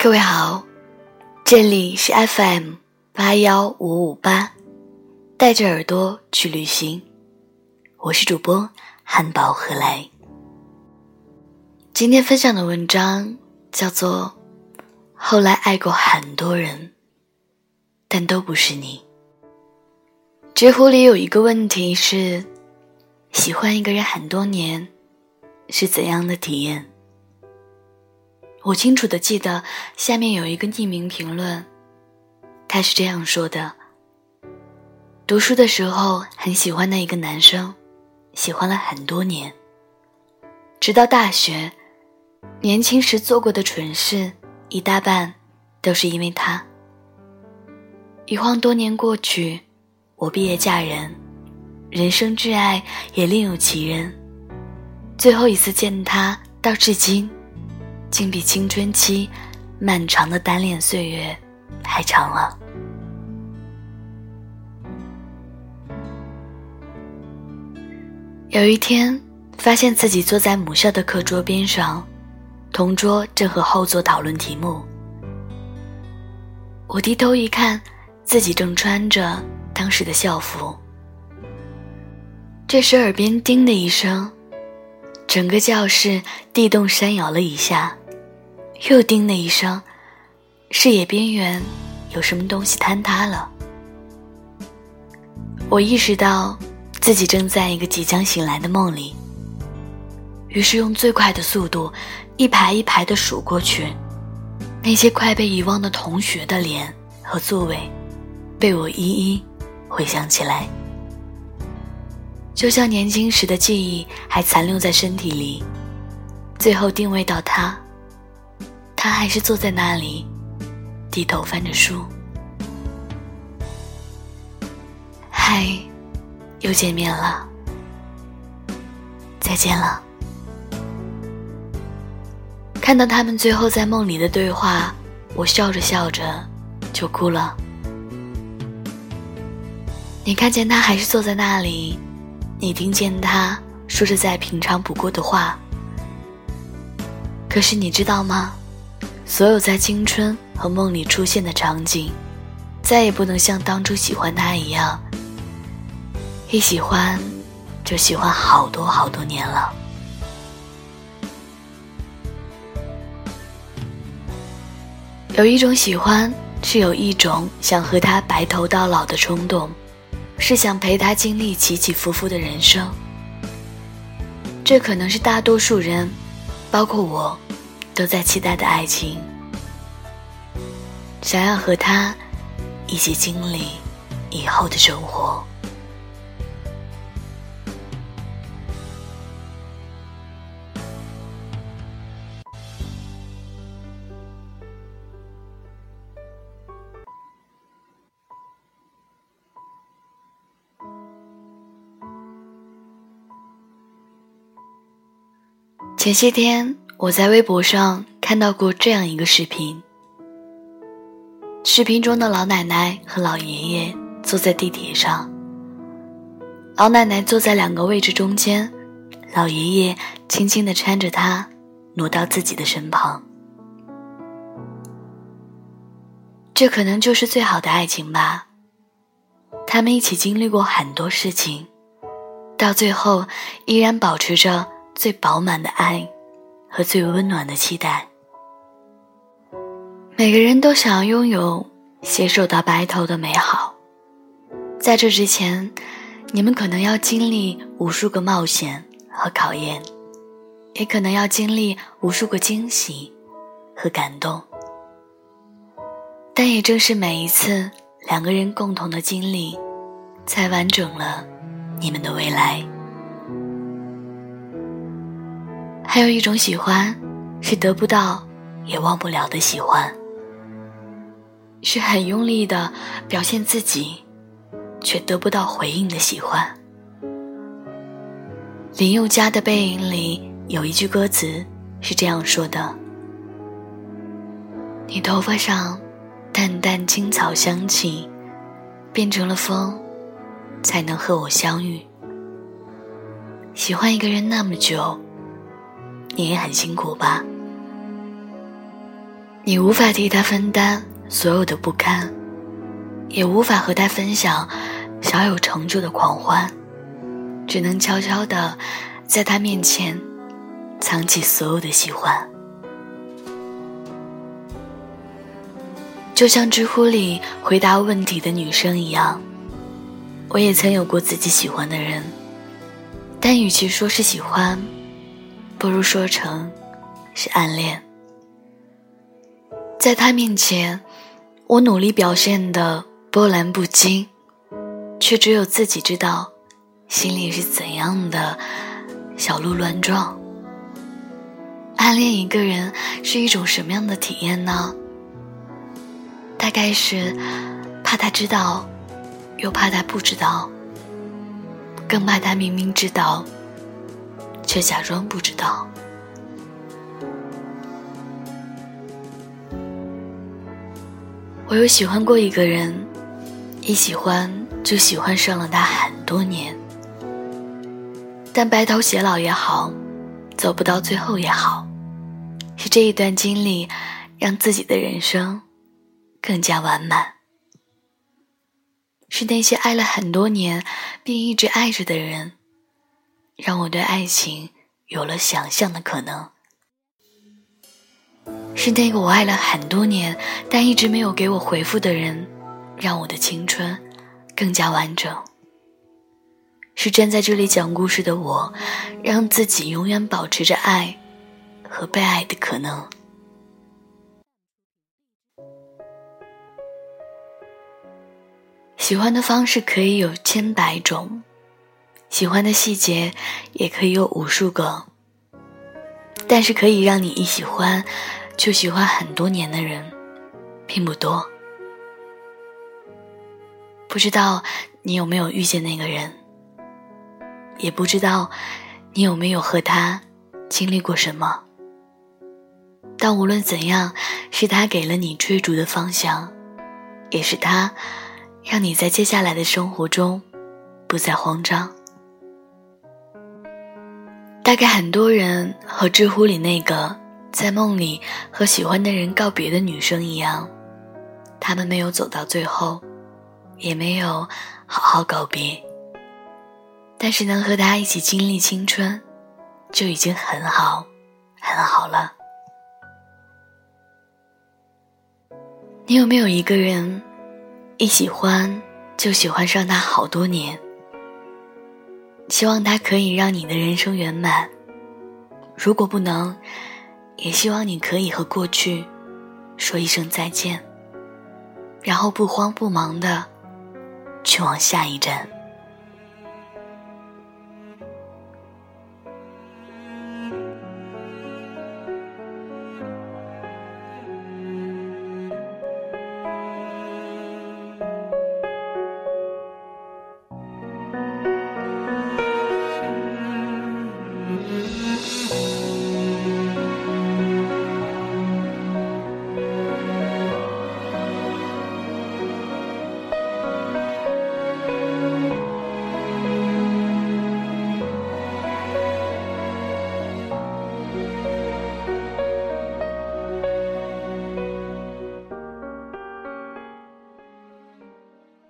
各位好，这里是 FM 八幺五五八，带着耳朵去旅行，我是主播汉堡何来。今天分享的文章叫做《后来爱过很多人，但都不是你》。知乎里有一个问题是：喜欢一个人很多年，是怎样的体验？我清楚的记得下面有一个匿名评论，他是这样说的：读书的时候很喜欢的一个男生，喜欢了很多年，直到大学，年轻时做过的蠢事一大半都是因为他。一晃多年过去，我毕业嫁人，人生挚爱也另有其人，最后一次见他到至今。竟比青春期漫长的单恋岁月还长了。有一天，发现自己坐在母校的课桌边上，同桌正和后座讨论题目。我低头一看，自己正穿着当时的校服。这时，耳边“叮”的一声。整个教室地动山摇了一下，又叮的一声，视野边缘有什么东西坍塌了。我意识到自己正在一个即将醒来的梦里，于是用最快的速度一排一排的数过去，那些快被遗忘的同学的脸和座位，被我一一回想起来。就像年轻时的记忆还残留在身体里，最后定位到他，他还是坐在那里，低头翻着书。嗨，又见面了，再见了。看到他们最后在梦里的对话，我笑着笑着就哭了。你看见他还是坐在那里。你听见他说着再平常不过的话，可是你知道吗？所有在青春和梦里出现的场景，再也不能像当初喜欢他一样，一喜欢就喜欢好多好多年了。有一种喜欢，是有一种想和他白头到老的冲动。是想陪他经历起起伏伏的人生，这可能是大多数人，包括我，都在期待的爱情。想要和他一起经历以后的生活。前些天，我在微博上看到过这样一个视频。视频中的老奶奶和老爷爷坐在地铁上，老奶奶坐在两个位置中间，老爷爷轻轻地搀着她，挪到自己的身旁。这可能就是最好的爱情吧。他们一起经历过很多事情，到最后依然保持着。最饱满的爱，和最温暖的期待。每个人都想要拥有携手到白头的美好，在这之前，你们可能要经历无数个冒险和考验，也可能要经历无数个惊喜和感动。但也正是每一次两个人共同的经历，才完整了你们的未来。还有一种喜欢，是得不到也忘不了的喜欢，是很用力的表现自己，却得不到回应的喜欢。林宥嘉的背影里有一句歌词是这样说的：“你头发上淡淡青草香气，变成了风，才能和我相遇。”喜欢一个人那么久。你也很辛苦吧？你无法替他分担所有的不堪，也无法和他分享小有成就的狂欢，只能悄悄的在他面前藏起所有的喜欢。就像知乎里回答问题的女生一样，我也曾有过自己喜欢的人，但与其说是喜欢，不如说成是暗恋。在他面前，我努力表现的波澜不惊，却只有自己知道，心里是怎样的小鹿乱撞。暗恋一个人是一种什么样的体验呢？大概是怕他知道，又怕他不知道，更怕他明明知道，却假装不知道。我有喜欢过一个人，一喜欢就喜欢上了他很多年，但白头偕老也好，走不到最后也好，是这一段经历让自己的人生。更加完满，是那些爱了很多年并一直爱着的人，让我对爱情有了想象的可能。是那个我爱了很多年但一直没有给我回复的人，让我的青春更加完整。是站在这里讲故事的我，让自己永远保持着爱和被爱的可能。喜欢的方式可以有千百种，喜欢的细节也可以有无数个，但是可以让你一喜欢就喜欢很多年的人，并不多。不知道你有没有遇见那个人，也不知道你有没有和他经历过什么，但无论怎样，是他给了你追逐的方向，也是他。让你在接下来的生活中不再慌张。大概很多人和知乎里那个在梦里和喜欢的人告别的女生一样，他们没有走到最后，也没有好好告别。但是能和他一起经历青春，就已经很好，很好了。你有没有一个人？一喜欢就喜欢上他好多年，希望它可以让你的人生圆满。如果不能，也希望你可以和过去说一声再见，然后不慌不忙的去往下一站。